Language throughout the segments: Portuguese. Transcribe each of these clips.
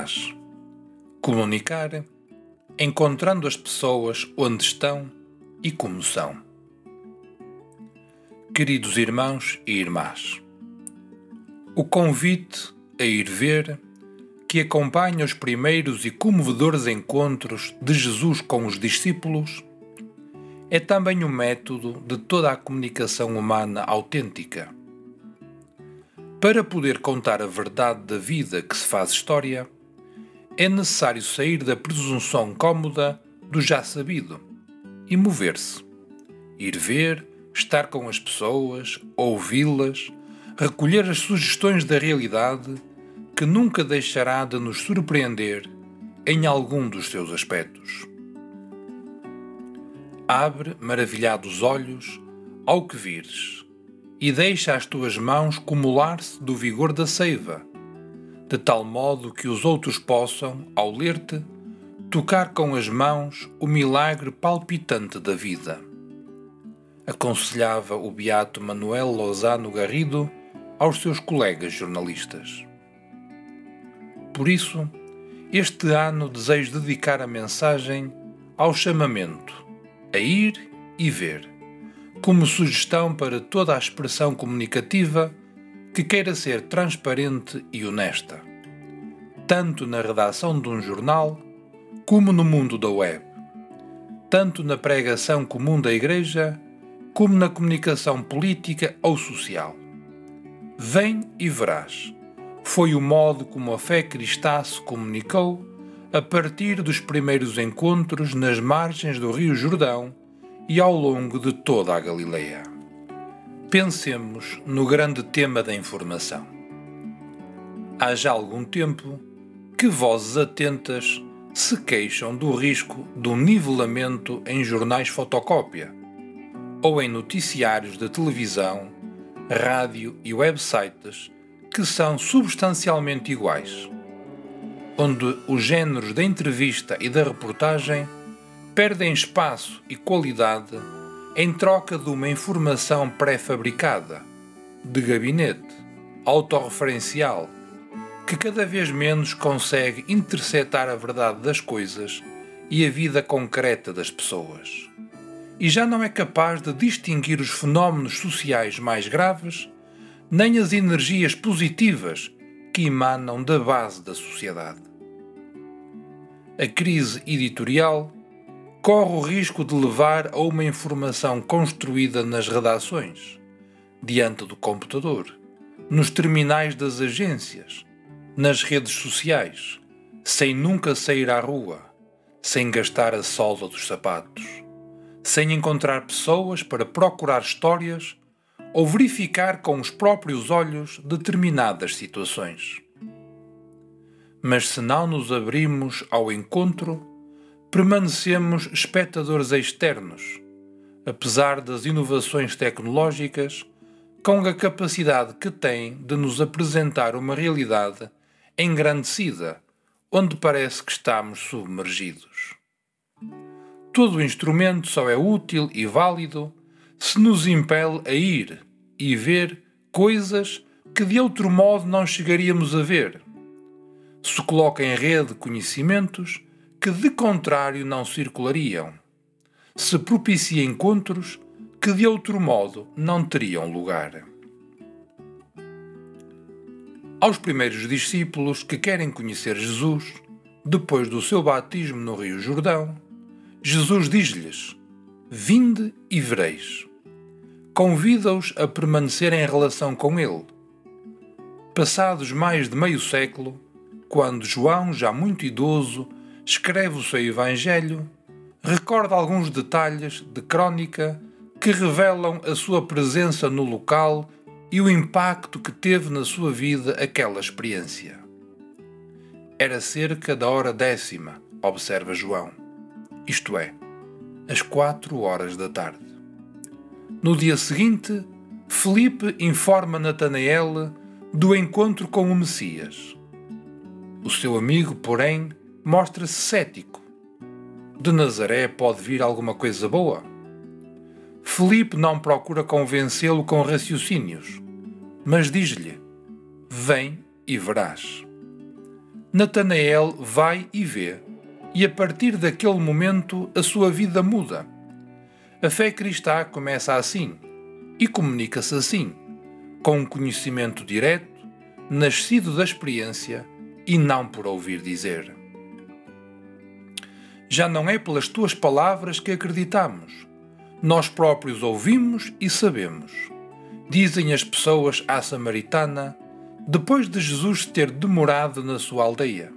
Verás. Comunicar, encontrando as pessoas onde estão e como são. Queridos irmãos e irmãs, o convite a ir ver, que acompanha os primeiros e comovedores encontros de Jesus com os discípulos, é também um método de toda a comunicação humana autêntica para poder contar a verdade da vida que se faz história, é necessário sair da presunção cômoda do já sabido e mover-se. Ir ver, estar com as pessoas, ouvi-las, recolher as sugestões da realidade que nunca deixará de nos surpreender em algum dos seus aspectos. Abre maravilhados olhos ao que vires e deixa as tuas mãos cumular-se do vigor da seiva, de tal modo que os outros possam, ao ler-te, tocar com as mãos o milagre palpitante da vida. Aconselhava o beato Manuel Lozano Garrido aos seus colegas jornalistas. Por isso, este ano desejo dedicar a mensagem ao chamamento, a ir e ver como sugestão para toda a expressão comunicativa que queira ser transparente e honesta, tanto na redação de um jornal como no mundo da web, tanto na pregação comum da Igreja como na comunicação política ou social. Vem e verás. Foi o modo como a fé cristã se comunicou a partir dos primeiros encontros nas margens do Rio Jordão e ao longo de toda a Galileia. Pensemos no grande tema da informação. Há já algum tempo que vozes atentas se queixam do risco do nivelamento em jornais fotocópia ou em noticiários de televisão, rádio e websites que são substancialmente iguais, onde os géneros da entrevista e da reportagem perdem espaço e qualidade em troca de uma informação pré-fabricada, de gabinete, autorreferencial, que cada vez menos consegue interceptar a verdade das coisas e a vida concreta das pessoas. E já não é capaz de distinguir os fenómenos sociais mais graves, nem as energias positivas que emanam da base da sociedade. A crise editorial corre o risco de levar a uma informação construída nas redações, diante do computador, nos terminais das agências, nas redes sociais, sem nunca sair à rua, sem gastar a solda dos sapatos, sem encontrar pessoas para procurar histórias ou verificar com os próprios olhos determinadas situações. Mas se não nos abrimos ao encontro, permanecemos espectadores externos, apesar das inovações tecnológicas, com a capacidade que têm de nos apresentar uma realidade engrandecida, onde parece que estamos submergidos. Todo instrumento só é útil e válido se nos impele a ir e ver coisas que de outro modo não chegaríamos a ver. Se coloca em rede conhecimentos que de contrário não circulariam, se propicia encontros que de outro modo não teriam lugar. Aos primeiros discípulos que querem conhecer Jesus, depois do seu batismo no Rio Jordão, Jesus diz-lhes: Vinde e vereis. Convida-os a permanecer em relação com Ele. Passados mais de meio século, quando João, já muito idoso, escreve o seu Evangelho, recorda alguns detalhes de crónica que revelam a sua presença no local e o impacto que teve na sua vida aquela experiência. Era cerca da hora décima, observa João, isto é, às quatro horas da tarde. No dia seguinte, Felipe informa Natanael do encontro com o Messias. O seu amigo, porém, mostra-se cético. De Nazaré pode vir alguma coisa boa? Felipe não procura convencê-lo com raciocínios, mas diz-lhe: Vem e verás. Natanael vai e vê, e a partir daquele momento a sua vida muda. A fé cristã começa assim e comunica-se assim, com um conhecimento direto, nascido da experiência e não por ouvir dizer. Já não é pelas tuas palavras que acreditamos, nós próprios ouvimos e sabemos. Dizem as pessoas à Samaritana, depois de Jesus ter demorado na sua aldeia.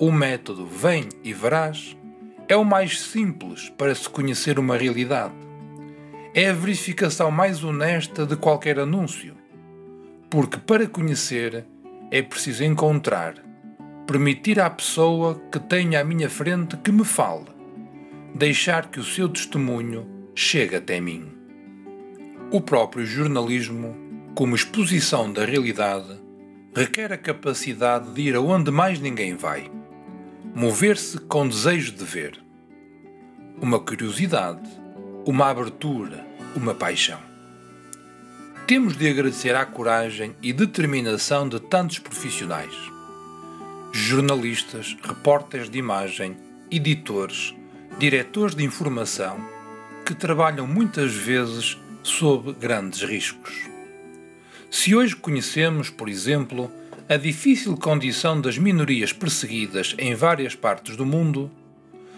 O método Vem e Verás é o mais simples para se conhecer uma realidade. É a verificação mais honesta de qualquer anúncio. Porque para conhecer é preciso encontrar, permitir à pessoa que tenha à minha frente que me fale, deixar que o seu testemunho chegue até mim. O próprio jornalismo, como exposição da realidade, requer a capacidade de ir aonde mais ninguém vai, mover-se com desejo de ver, uma curiosidade, uma abertura, uma paixão. Temos de agradecer à coragem e determinação de tantos profissionais, jornalistas, repórteres de imagem, editores, diretores de informação, que trabalham muitas vezes sob grandes riscos. Se hoje conhecemos, por exemplo, a difícil condição das minorias perseguidas em várias partes do mundo,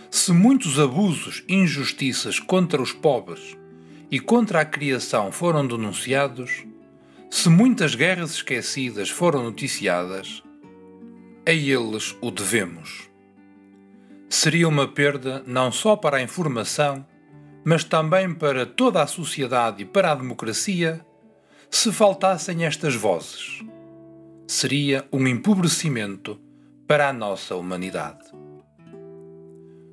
se muitos abusos e injustiças contra os pobres e contra a criação foram denunciados, se muitas guerras esquecidas foram noticiadas, a eles o devemos. Seria uma perda não só para a informação, mas também para toda a sociedade e para a democracia se faltassem estas vozes. Seria um empobrecimento para a nossa humanidade.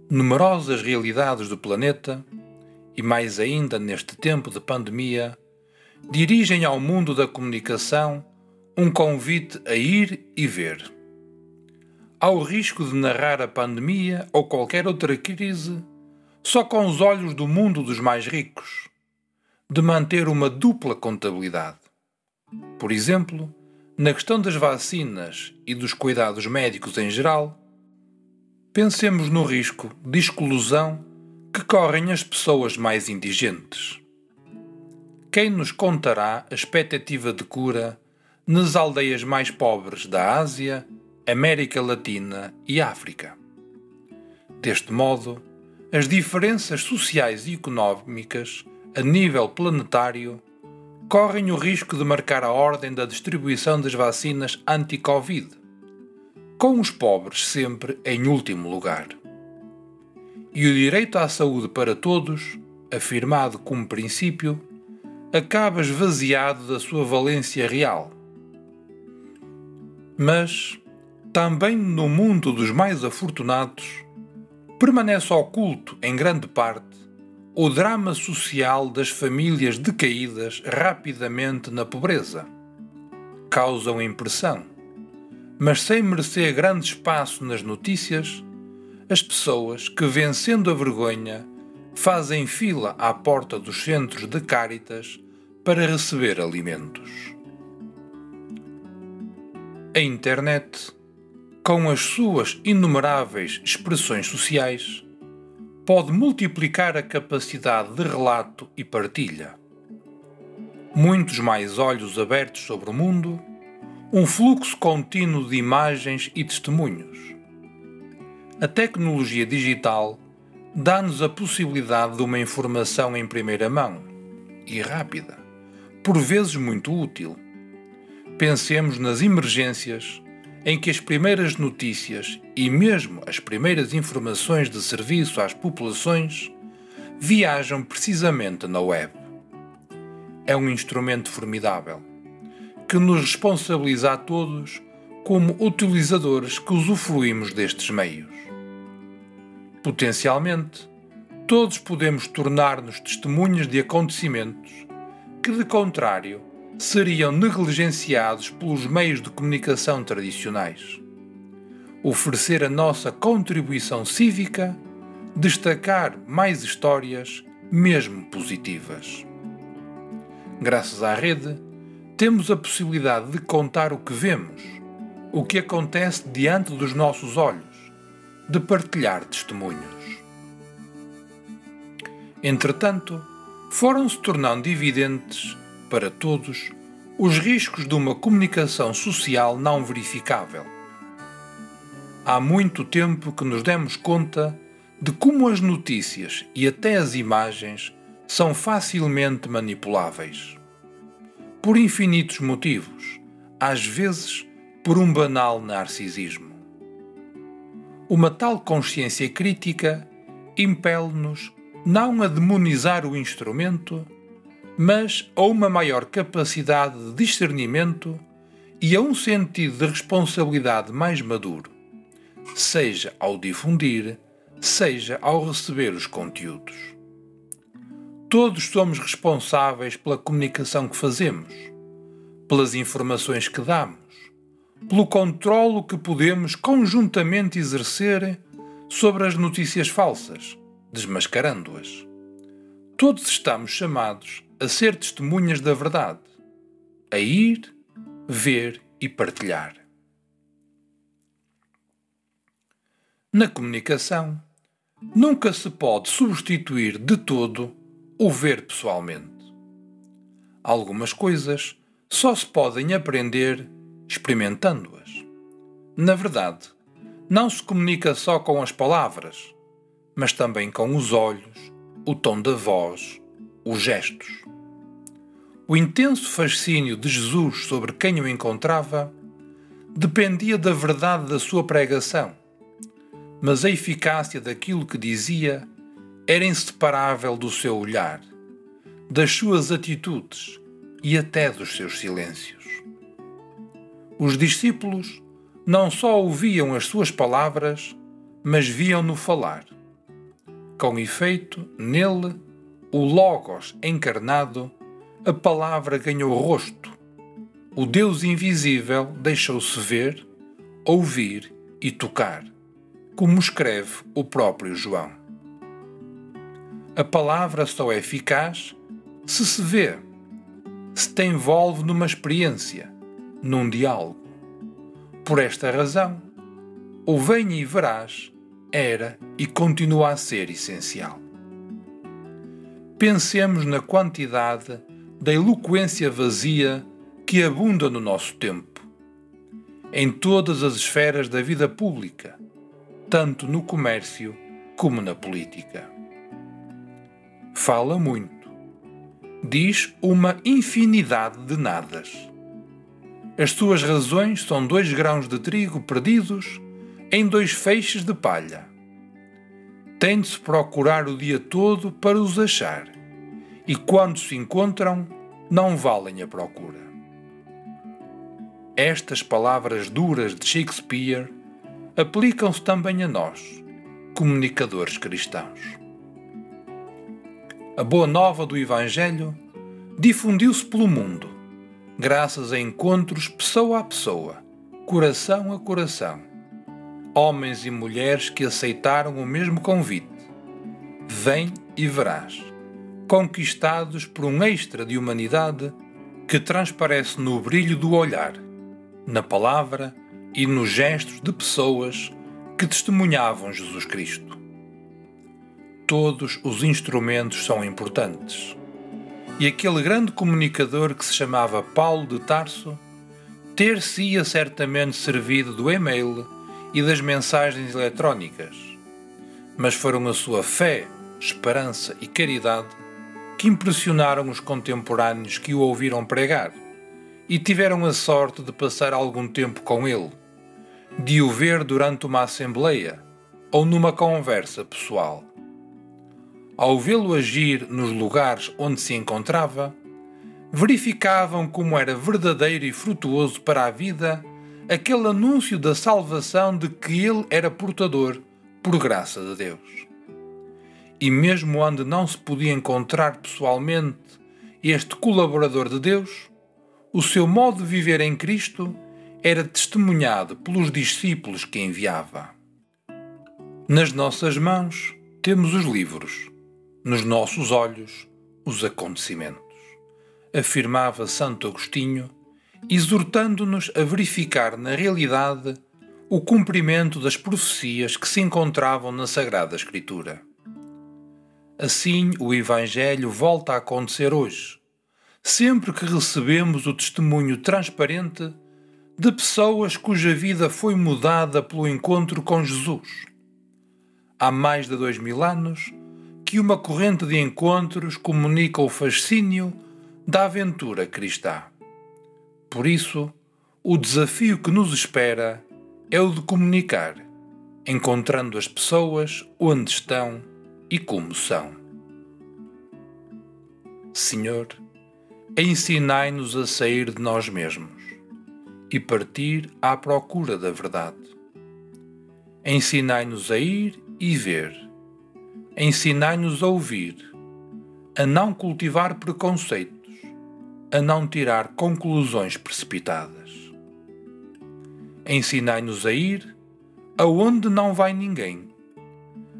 Numerosas realidades do planeta, e mais ainda neste tempo de pandemia, dirigem ao mundo da comunicação um convite a ir e ver. Ao risco de narrar a pandemia ou qualquer outra crise só com os olhos do mundo dos mais ricos, de manter uma dupla contabilidade. Por exemplo, na questão das vacinas e dos cuidados médicos em geral, pensemos no risco de exclusão que correm as pessoas mais indigentes. Quem nos contará a expectativa de cura nas aldeias mais pobres da Ásia, América Latina e África? Deste modo, as diferenças sociais e económicas a nível planetário correm o risco de marcar a ordem da distribuição das vacinas anti-Covid, com os pobres sempre em último lugar. E o direito à saúde para todos, afirmado como princípio, acaba esvaziado da sua valência real. Mas, também no mundo dos mais afortunados, permanece oculto, em grande parte, o drama social das famílias decaídas rapidamente na pobreza. Causam impressão, mas sem merecer grande espaço nas notícias, as pessoas que, vencendo a vergonha, fazem fila à porta dos centros de Cáritas para receber alimentos. A internet com as suas inumeráveis expressões sociais, pode multiplicar a capacidade de relato e partilha. Muitos mais olhos abertos sobre o mundo, um fluxo contínuo de imagens e testemunhos. A tecnologia digital dá-nos a possibilidade de uma informação em primeira mão e rápida, por vezes muito útil. Pensemos nas emergências em que as primeiras notícias e mesmo as primeiras informações de serviço às populações viajam precisamente na web. É um instrumento formidável que nos responsabiliza a todos como utilizadores que usufruímos destes meios. Potencialmente, todos podemos tornar-nos testemunhas de acontecimentos que, de contrário, seriam negligenciados pelos meios de comunicação tradicionais. Oferecer a nossa contribuição cívica, destacar mais histórias, mesmo positivas. Graças à rede, temos a possibilidade de contar o que vemos, o que acontece diante dos nossos olhos, de partilhar testemunhos. Entretanto, foram-se tornando evidentes para todos os riscos de uma comunicação social não verificável. Há muito tempo que nos demos conta de como as notícias e até as imagens são facilmente manipuláveis. Por infinitos motivos, às vezes por um banal narcisismo. Uma tal consciência crítica impele-nos não a demonizar o instrumento, mas a uma maior capacidade de discernimento e a um sentido de responsabilidade mais maduro, seja ao difundir, seja ao receber os conteúdos. Todos somos responsáveis pela comunicação que fazemos, pelas informações que damos, pelo controlo que podemos conjuntamente exercer sobre as notícias falsas, desmascarando-as. Todos estamos chamados a ser testemunhas da verdade, a ir, ver e partilhar. Na comunicação, nunca se pode substituir de todo o ver pessoalmente. Algumas coisas só se podem aprender experimentando-as. Na verdade, não se comunica só com as palavras, mas também com os olhos, o tom da voz, os gestos. O intenso fascínio de Jesus sobre quem o encontrava dependia da verdade da sua pregação, mas a eficácia daquilo que dizia era inseparável do seu olhar, das suas atitudes e até dos seus silêncios. Os discípulos não só ouviam as suas palavras, mas viam-no falar. Com efeito, nele, o Logos encarnado, a palavra ganhou rosto. O Deus invisível deixou-se ver, ouvir e tocar, como escreve o próprio João. A palavra só é eficaz se se vê, se te envolve numa experiência num diálogo. Por esta razão, o venha e verás era e continua a ser essencial. Pensemos na quantidade da eloquência vazia que abunda no nosso tempo, em todas as esferas da vida pública, tanto no comércio como na política. Fala muito, diz uma infinidade de nadas as suas razões são dois grãos de trigo perdidos em dois feixes de palha. Tem de se procurar o dia todo para os achar, e quando se encontram, não valem a procura. Estas palavras duras de Shakespeare aplicam-se também a nós, comunicadores cristãos. A boa nova do Evangelho difundiu-se pelo mundo graças a encontros pessoa a pessoa, coração a coração. Homens e mulheres que aceitaram o mesmo convite. Vem e verás, conquistados por um extra de humanidade que transparece no brilho do olhar, na palavra e nos gestos de pessoas que testemunhavam Jesus Cristo. Todos os instrumentos são importantes e aquele grande comunicador que se chamava Paulo de Tarso ter-se-ia certamente servido do e-mail e das mensagens eletrónicas, mas foram a sua fé, esperança e caridade que impressionaram os contemporâneos que o ouviram pregar e tiveram a sorte de passar algum tempo com ele, de o ver durante uma assembleia ou numa conversa pessoal. Ao vê-lo agir nos lugares onde se encontrava, verificavam como era verdadeiro e frutuoso para a vida aquele anúncio da salvação de que ele era portador por graça de Deus. E mesmo onde não se podia encontrar pessoalmente este colaborador de Deus, o seu modo de viver em Cristo era testemunhado pelos discípulos que enviava. Nas nossas mãos temos os livros nos nossos olhos os acontecimentos, afirmava Santo Agostinho, exortando-nos a verificar na realidade o cumprimento das profecias que se encontravam na Sagrada Escritura. Assim, o Evangelho volta a acontecer hoje, sempre que recebemos o testemunho transparente de pessoas cuja vida foi mudada pelo encontro com Jesus. Há mais de dois mil anos que uma corrente de encontros comunica o fascínio da aventura cristã. Por isso, o desafio que nos espera é o de comunicar, encontrando as pessoas onde estão e como são. Senhor, ensinai-nos a sair de nós mesmos e partir à procura da verdade. Ensinai-nos a ir e ver. Ensinai-nos a ouvir, a não cultivar preconceitos, a não tirar conclusões precipitadas. Ensinai-nos a ir aonde não vai ninguém,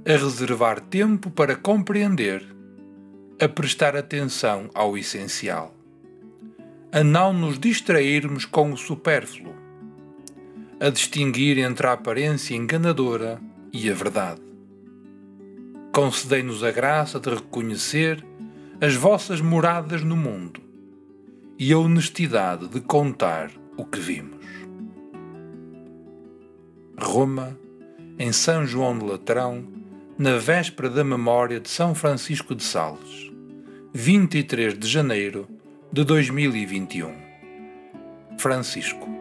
a reservar tempo para compreender, a prestar atenção ao essencial a não nos distrairmos com o supérfluo, a distinguir entre a aparência enganadora e a verdade. Concedei-nos a graça de reconhecer as vossas moradas no mundo e a honestidade de contar o que vimos. Roma, em São João de Latrão, na véspera da memória de São Francisco de Sales, 23 de janeiro de 2021. Francisco